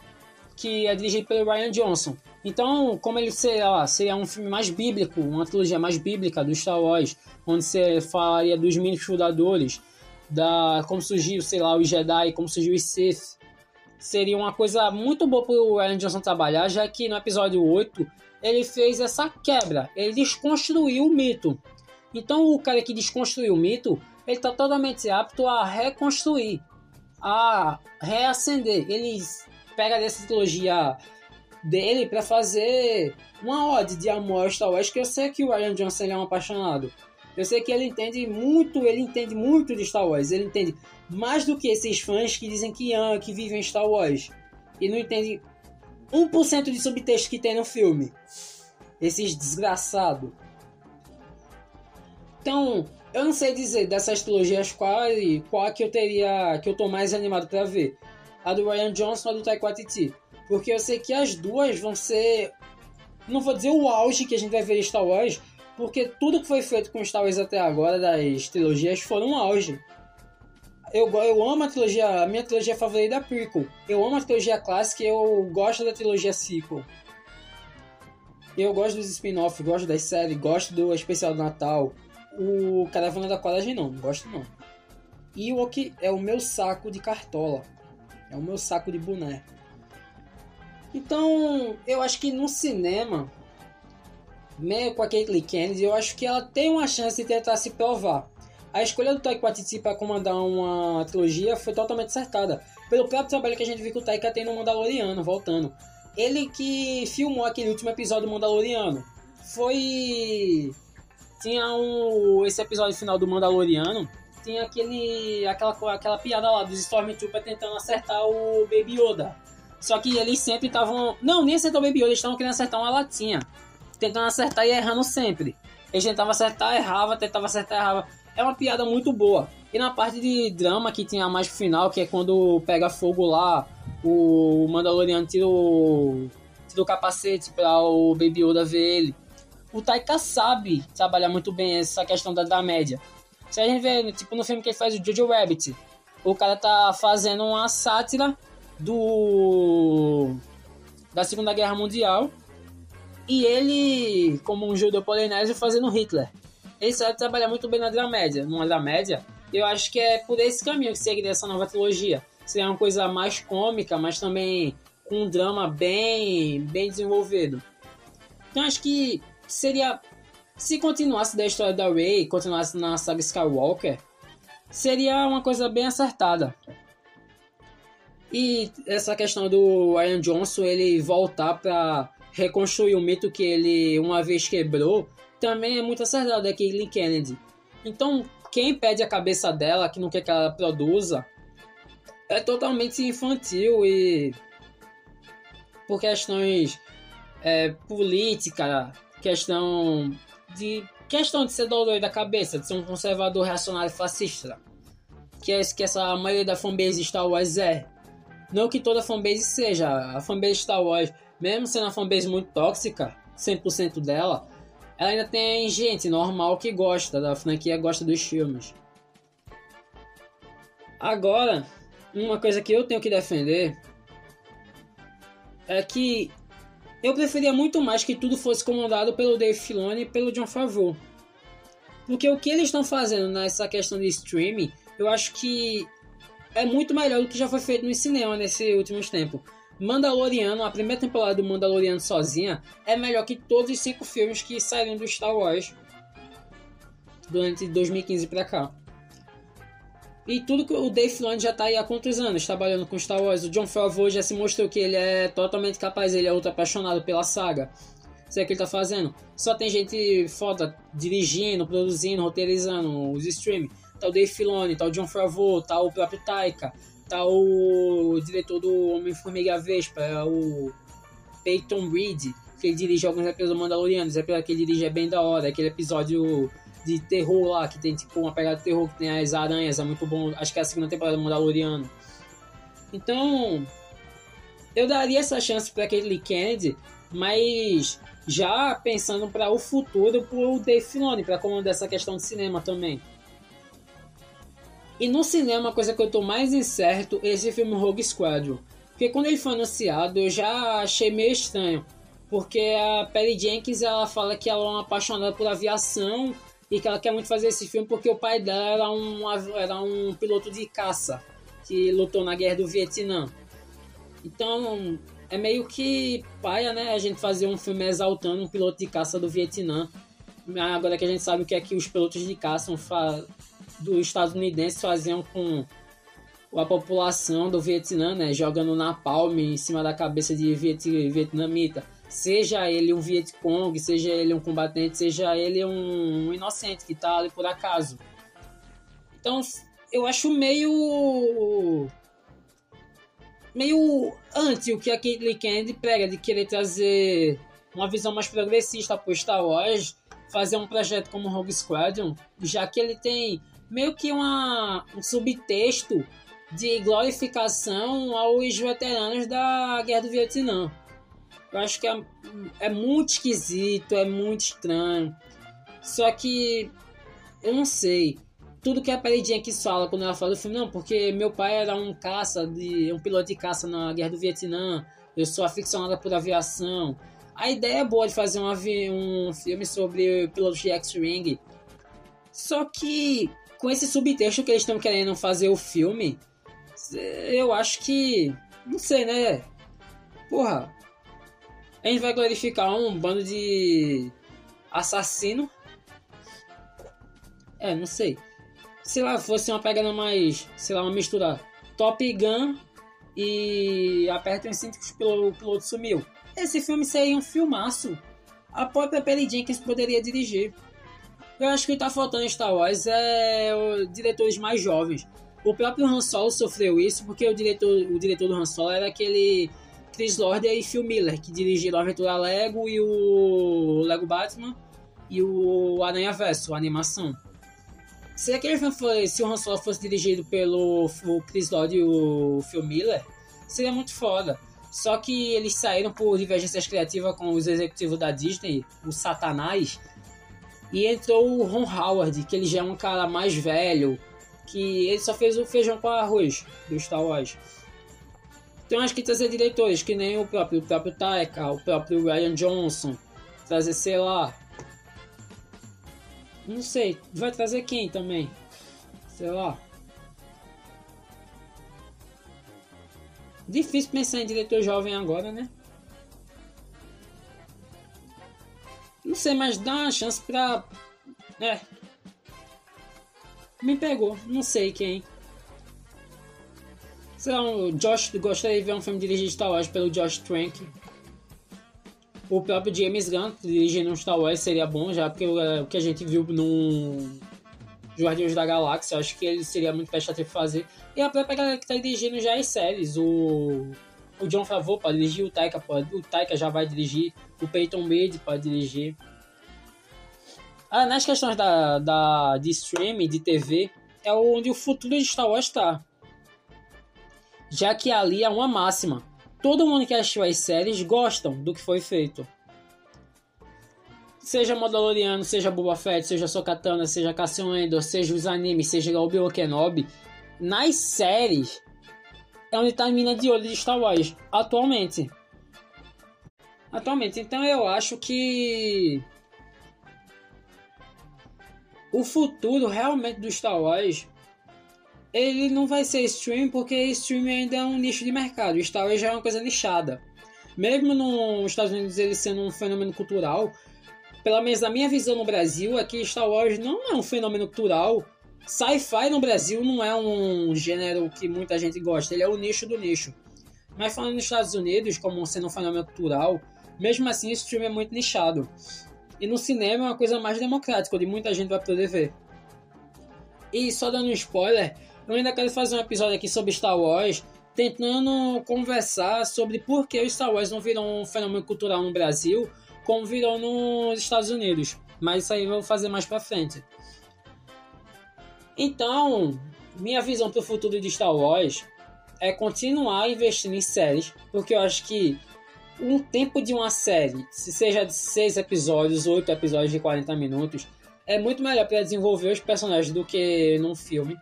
que é dirigida pelo Ryan Johnson. Então, como ele seria, seria um filme mais bíblico, uma trilogia mais bíblica do Star Wars, onde você falaria dos mini fundadores, da como surgiu, sei lá, os Jedi, como surgiu os Sith, seria uma coisa muito boa para o Ryan Johnson trabalhar, já que no episódio 8 ele fez essa quebra, ele desconstruiu o mito. Então, o cara que desconstruiu o mito, ele está totalmente apto a reconstruir a reacender. Ele pega dessa trilogia dele para fazer uma ode de amor ao Star Wars, que eu sei que o Ryan Johnson é um apaixonado. Eu sei que ele entende muito, ele entende muito de Star Wars. Ele entende mais do que esses fãs que dizem que amam, que vivem Star Wars. E não entende 1% de subtexto que tem no filme. Esses desgraçados. Então, eu não sei dizer dessas trilogias qual, qual que eu teria, que eu tô mais animado para ver. A do Ryan Johnson ou a do Waititi. Porque eu sei que as duas vão ser, não vou dizer o auge que a gente vai ver em Star Wars, porque tudo que foi feito com Star Wars até agora, das trilogias, foram um auge. Eu, eu amo a trilogia, a minha trilogia favorita é a prequel. Eu amo a trilogia clássica e eu gosto da trilogia sequel. Eu gosto dos spin-off, gosto das séries, gosto do especial do Natal o Caravana da Coragem não, não gosto não. E o que é o meu saco de cartola. É o meu saco de boné. Então, eu acho que no cinema, meio com a Caitlyn Kennedy, eu acho que ela tem uma chance de tentar se provar. A escolha do Taika Waititi para comandar uma trilogia foi totalmente acertada. Pelo próprio trabalho que a gente viu que o Taika tem no Mandaloriano, voltando. Ele que filmou aquele último episódio do Mandaloriano. Foi tinha um, esse episódio final do Mandaloriano, tinha aquele, aquela, aquela piada lá dos Stormtroopers tentando acertar o Baby Yoda. Só que eles sempre estavam. Não, nem acertou o Baby Yoda, eles estavam querendo acertar uma latinha. Tentando acertar e errando sempre. Eles tentavam acertar, errava, tentava acertar, errava. É uma piada muito boa. E na parte de drama que tinha mais pro final, que é quando pega fogo lá, o Mandaloriano tira o, tira o capacete pra o Baby Yoda ver ele. O Taika sabe trabalhar muito bem essa questão da, da média. Se a gente vê, tipo, no filme que ele faz o Jojo Rabbit, o cara tá fazendo uma sátira do da Segunda Guerra Mundial e ele, como um judeu polinésio, fazendo Hitler. Ele sabe trabalhar muito bem na dramédia. Numa dramédia, eu acho que é por esse caminho que seguiria essa nova trilogia. Seria uma coisa mais cômica, mas também com um drama bem, bem desenvolvido. Então acho que seria se continuasse da história da Rey, continuasse na saga Skywalker, seria uma coisa bem acertada. E essa questão do Ryan Johnson ele voltar para reconstruir o mito que ele uma vez quebrou, também é muito acertado, é Caitlyn Kennedy. Então, quem pede a cabeça dela, que não quer que ela produza, é totalmente infantil e por questões é, política, questão de questão de ser doido da cabeça, de ser um conservador reacionário fascista, que é isso que essa maioria da fanbase Star Wars é. Não que toda fanbase seja, a fanbase Star Wars, mesmo sendo uma fanbase muito tóxica, 100% dela, ela ainda tem gente normal que gosta da franquia, gosta dos filmes. Agora, uma coisa que eu tenho que defender é que eu preferia muito mais que tudo fosse comandado pelo Dave Filoni e pelo John Favreau. Porque o que eles estão fazendo nessa questão de streaming, eu acho que é muito melhor do que já foi feito no cinema nesses últimos tempos. Mandaloriano, a primeira temporada do Mandaloriano sozinha, é melhor que todos os cinco filmes que saíram do Star Wars durante 2015 pra cá. E tudo que o Dave Filoni já tá aí há quantos anos trabalhando com Star Wars. O John Favreau já se mostrou que ele é totalmente capaz, ele é outro apaixonado pela saga. Isso é que ele tá fazendo. Só tem gente foda dirigindo, produzindo, roteirizando os streams. Tá o Dave Filoni, tá o John Favreau, tá o próprio Taika, tá o diretor do Homem-Formiga Vespa, é o Peyton Reed, que ele dirige alguns episódios do Mandaloriano. Que ele dirige é bem da hora, aquele episódio de terror lá, que tem tipo uma pegada de terror que tem as aranhas, é muito bom. Acho que é a segunda temporada do Mandaloriano. Então, eu daria essa chance para aquele Kennedy, mas já pensando para o futuro pro Dave Filoni, para comandar essa questão de cinema também. E no cinema, a coisa que eu tô mais incerto é esse filme Rogue Squadron. Porque quando ele foi anunciado, eu já achei meio estranho. Porque a Perry Jenkins, ela fala que ela é uma apaixonada por aviação e que ela quer muito fazer esse filme porque o pai dela era um, era um piloto de caça que lutou na guerra do Vietnã. Então é meio que paia, né? A gente fazer um filme exaltando um piloto de caça do Vietnã. Agora que a gente sabe o que é que os pilotos de caça dos estadunidenses faziam com a população do Vietnã, né? Jogando napalm em cima da cabeça de viet, vietnamita seja ele um Vietcong, seja ele um combatente, seja ele um, um inocente que está ali por acaso. Então eu acho meio meio anti o que a Caitlyn Kennedy prega de querer trazer uma visão mais progressista para Star Wars, fazer um projeto como Rogue Squadron, já que ele tem meio que uma, um subtexto de glorificação aos veteranos da Guerra do Vietnã. Eu acho que é, é muito esquisito, é muito estranho. Só que eu não sei. Tudo que a Paredinha aqui fala quando ela fala do filme, não, porque meu pai era um caça, de, um piloto de caça na Guerra do Vietnã, eu sou aficionada por aviação. A ideia é boa de fazer um, um filme sobre pilotos de X-Wing. Só que com esse subtexto que eles estão querendo fazer o filme, eu acho que. Não sei, né? Porra, a gente vai glorificar um bando de assassino. É, não sei. Se lá fosse uma pegada mais, sei lá, uma mistura Top Gun e aperta os cintos que o piloto sumiu. Esse filme seria um filmaço. A própria Perry Jenkins poderia dirigir. Eu acho que está faltando em Star Wars é diretores mais jovens. O próprio Han Solo sofreu isso porque o diretor, o diretor do Han Solo era aquele Chris Lord e Phil Miller, que dirigiram a Aventura Lego e o Lego Batman e o Aranha Verso, a animação. Se aquele foi, se o Han Solo fosse dirigido pelo Chris Lord e o Phil Miller, seria muito foda. Só que eles saíram por divergências criativas com os executivos da Disney, o Satanás, e entrou o Ron Howard, que ele já é um cara mais velho, que ele só fez o feijão com arroz do Star Wars. Tem umas que trazer diretores, que nem o próprio, o próprio Taika, o próprio Ryan Johnson, trazer, sei lá. Não sei, vai trazer quem também? Sei lá. Difícil pensar em diretor jovem agora, né? Não sei, mas dá uma chance pra. É. Me pegou, não sei quem. Sei lá, o Josh, gostaria de ver um filme dirigido Star Wars pelo Josh Trank. O próprio James Gunn dirigindo um Star Wars seria bom já, porque o, o que a gente viu no Guardiões da Galáxia, acho que ele seria muito prestativo fazer. E a própria galera que tá dirigindo já as séries, o, o John Favreau pode dirigir, o Taika pode, o Taika já vai dirigir, o Peyton Reed pode dirigir. Ah, nas questões da, da, de streaming, de TV, é onde o futuro de Star Wars está. Já que ali é uma máxima. Todo mundo que assistiu as séries gostam do que foi feito. Seja Mandaloriano, seja Boba Fett, seja Sokatana, seja Cassian Endor, seja os animes, seja Obi-Wan Kenobi. Nas séries, é onde está a mina de olho de Star Wars, atualmente. Atualmente, então eu acho que o futuro realmente do Star Wars ele não vai ser stream porque stream ainda é um nicho de mercado. Star Wars já é uma coisa nichada. Mesmo nos Estados Unidos ele sendo um fenômeno cultural, pelo menos a minha visão no Brasil é que Star Wars não é um fenômeno cultural. Sci-fi no Brasil não é um gênero que muita gente gosta, ele é o nicho do nicho. Mas falando nos Estados Unidos como sendo um fenômeno cultural, mesmo assim o stream é muito nichado. E no cinema é uma coisa mais democrática, onde muita gente vai poder ver. E só dando um spoiler, eu ainda quero fazer um episódio aqui sobre Star Wars, tentando conversar sobre por que o Star Wars não virou um fenômeno cultural no Brasil, como virou nos Estados Unidos. Mas isso aí eu vou fazer mais pra frente. Então, minha visão para o futuro de Star Wars é continuar investindo em séries, porque eu acho que um tempo de uma série, se seja de 6 episódios, 8 episódios de 40 minutos, é muito melhor para desenvolver os personagens do que num filme.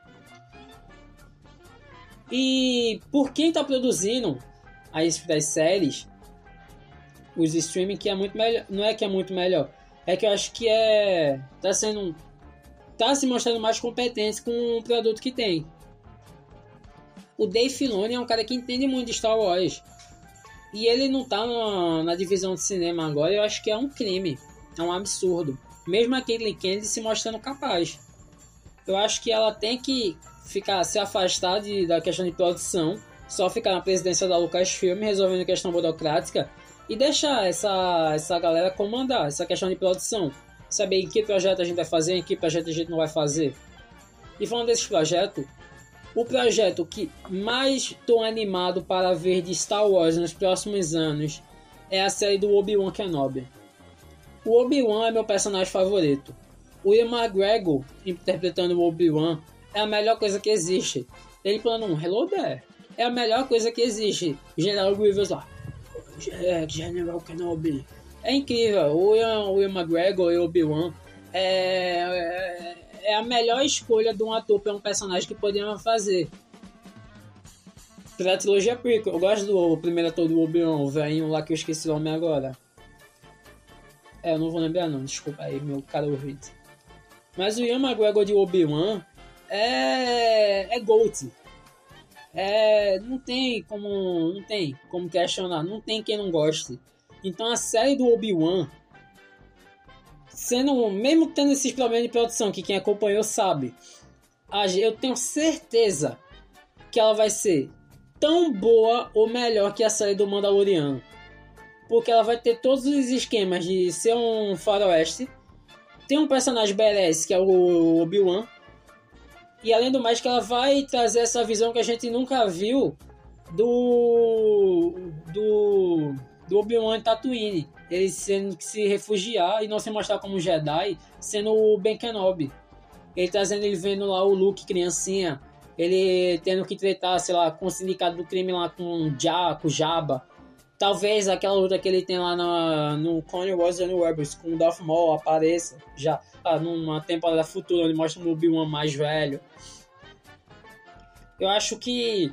E por quem está produzindo as, as séries, os streaming que é muito melhor, não é que é muito melhor, é que eu acho que é tá sendo tá se mostrando mais competente com o produto que tem. O Dave Filoni é um cara que entende muito de Star Wars. E ele não tá na, na, divisão de cinema agora, eu acho que é um crime. É um absurdo. Mesmo a Caitlyn Kennedy se mostrando capaz. Eu acho que ela tem que ficar se afastar de, da questão de produção, só ficar na presidência da Lucasfilm resolvendo questão burocrática e deixar essa, essa galera comandar essa questão de produção. Saber em que projeto a gente vai fazer, em que projeto a gente não vai fazer. E falando desse projeto, o projeto que mais estou animado para ver de Star Wars nos próximos anos é a série do Obi-Wan Kenobi. O Obi-Wan é meu personagem favorito. O Ian McGregor interpretando o Obi-Wan é a melhor coisa que existe. Ele falando um Hello there. É a melhor coisa que existe. General Grievous lá. É, General Kenobi. É incrível. O Ian, o Ian McGregor e o Obi-Wan é, é é a melhor escolha de um ator para um personagem que poderiam fazer. Pra trilogia prequel, eu gosto do primeiro ator do Obi-Wan, o velhinho lá que eu esqueci o nome agora. É, eu não vou lembrar não, desculpa aí, meu caro ouvinte. Mas o Ian McGregor de Obi-Wan é... é GOAT. É... não tem como... não tem como questionar, não tem quem não goste. Então a série do Obi-Wan sendo mesmo tendo esses problemas de produção que quem acompanhou sabe, eu tenho certeza que ela vai ser tão boa ou melhor que a série do Mandaloriano. Porque ela vai ter todos os esquemas de ser um faroeste. Tem um personagem badass que é o Obi-Wan. E além do mais que ela vai trazer essa visão que a gente nunca viu do do, do Obi-Wan Tatooine. Ele sendo que se refugiar e não se mostrar como Jedi, sendo o Ben Kenobi. Ele trazendo ele vendo lá o Luke criancinha, ele tendo que tratar, sei lá, com o sindicato do crime lá com Ja, com Jabba. Talvez aquela luta que ele tem lá no Clone Wars and Rebels com o Darth Maul apareça já ah, numa temporada futura onde mostra o Obi-Wan mais velho. Eu acho que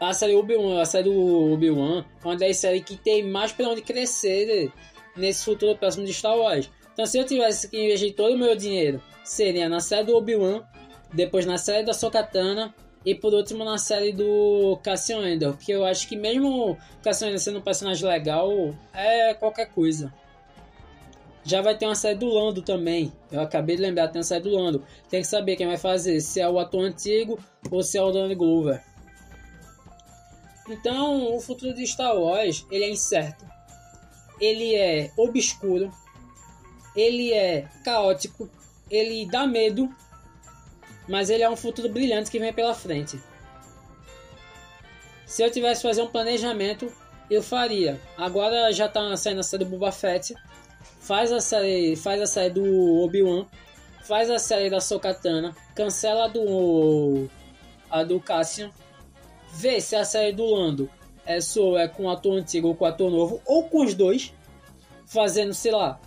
a série Obi-Wan, a série do Obi-Wan, é uma das séries que tem mais para onde crescer nesse futuro próximo de Star Wars. Então, se eu tivesse que investir todo o meu dinheiro, seria na série do Obi-Wan, depois na série da Sokatana e por último na série do Cassian Andor, porque eu acho que mesmo Cassian Andor sendo um personagem legal, é qualquer coisa. Já vai ter uma série do Lando também. Eu acabei de lembrar, tem uma série do Lando. Tem que saber quem vai fazer, se é o ator antigo ou se é o Donald Glover. Então, o futuro de Star Wars, ele é incerto. Ele é obscuro. Ele é caótico. Ele dá medo mas ele é um futuro brilhante que vem pela frente. Se eu tivesse fazer um planejamento, eu faria. Agora já tá saindo a série do Boba Fett. Faz a série, faz a série do Obi-Wan. Faz a série da Sokatana. Cancela a do a do Cassian. Vê se a série do Lando é, só, é com o ator antigo ou com o ator novo. Ou com os dois. Fazendo, sei lá.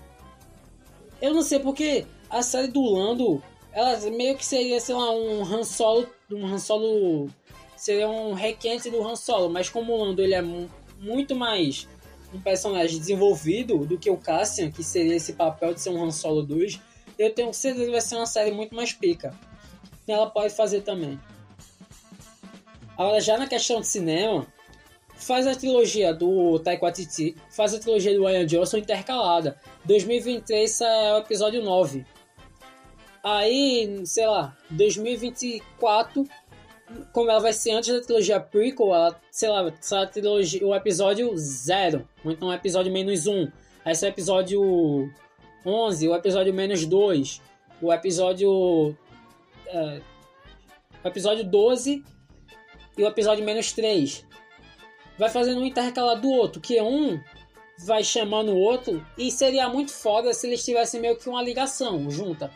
Eu não sei porque a série do Lando ela meio que seria, sei lá, um Han Solo, um Han Solo seria um requente do Han Solo, mas como o Lando ele é muito mais um personagem desenvolvido do que o Cassian, que seria esse papel de ser um Han Solo 2, eu tenho certeza que vai ser uma série muito mais pica. Ela pode fazer também. Agora, já na questão de cinema, faz a trilogia do Waititi, faz a trilogia do Ryan Johnson intercalada. 2023 é o episódio 9. Aí, sei lá, 2024, como ela vai ser antes da trilogia prequel, ela, sei lá, será a trilogia, o episódio 0, ou então o episódio menos 1. Aí será o episódio 11, o episódio menos 2, o episódio. É, o episódio 12 e o episódio menos 3. Vai fazendo um intercalado do outro, que um vai chamando o outro, e seria muito foda se eles tivessem meio que uma ligação junta.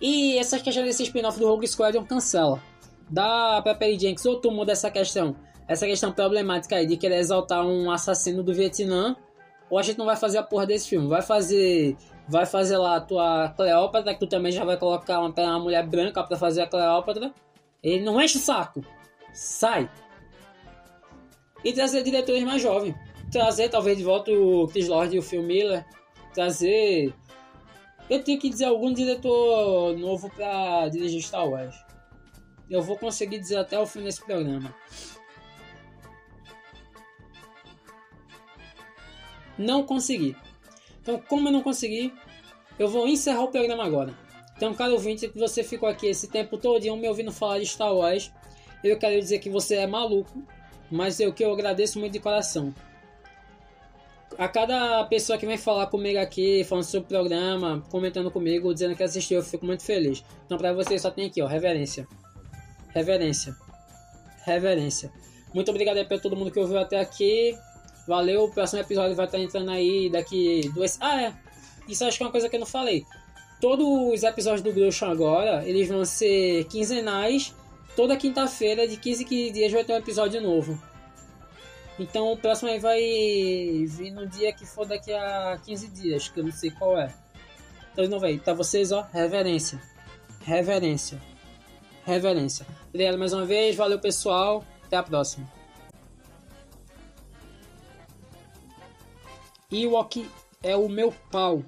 E essa questão desse spin-off do Rogue Squadron cancela. Dá pra Perry Jenkins ou tu muda essa questão, essa questão problemática aí de querer exaltar um assassino do Vietnã, ou a gente não vai fazer a porra desse filme. Vai fazer vai fazer lá a tua Cleópatra, que tu também já vai colocar uma, uma mulher branca para fazer a Cleópatra. Ele não enche o saco. Sai. E trazer diretores mais jovens. Trazer talvez de volta o Chris Lord e o Phil Miller. Trazer eu tenho que dizer algum diretor novo para dirigir Star Wars. Eu vou conseguir dizer até o fim desse programa. Não consegui. Então, como eu não consegui, eu vou encerrar o programa agora. Então, caro ouvinte, que você ficou aqui esse tempo todo me ouvindo falar de Star Wars, eu quero dizer que você é maluco, mas eu que eu agradeço muito de coração a cada pessoa que vem falar comigo aqui, falando sobre o programa, comentando comigo, dizendo que assistiu, eu fico muito feliz. Então, pra você, só tem aqui, ó, reverência. Reverência. Reverência. Muito obrigado aí pra todo mundo que ouviu até aqui. Valeu, o próximo episódio vai estar entrando aí daqui duas. Ah, é. Isso acho que é uma coisa que eu não falei. Todos os episódios do Groucho agora, eles vão ser quinzenais. Toda quinta-feira, de 15 15 dias, vai ter um episódio novo. Então o próximo aí vai vir no dia que for daqui a 15 dias, que eu não sei qual é. Então novo aí, pra vocês, ó, reverência. Reverência. Reverência. Obrigado mais uma vez, valeu pessoal, até a próxima. Ewok é o meu pau.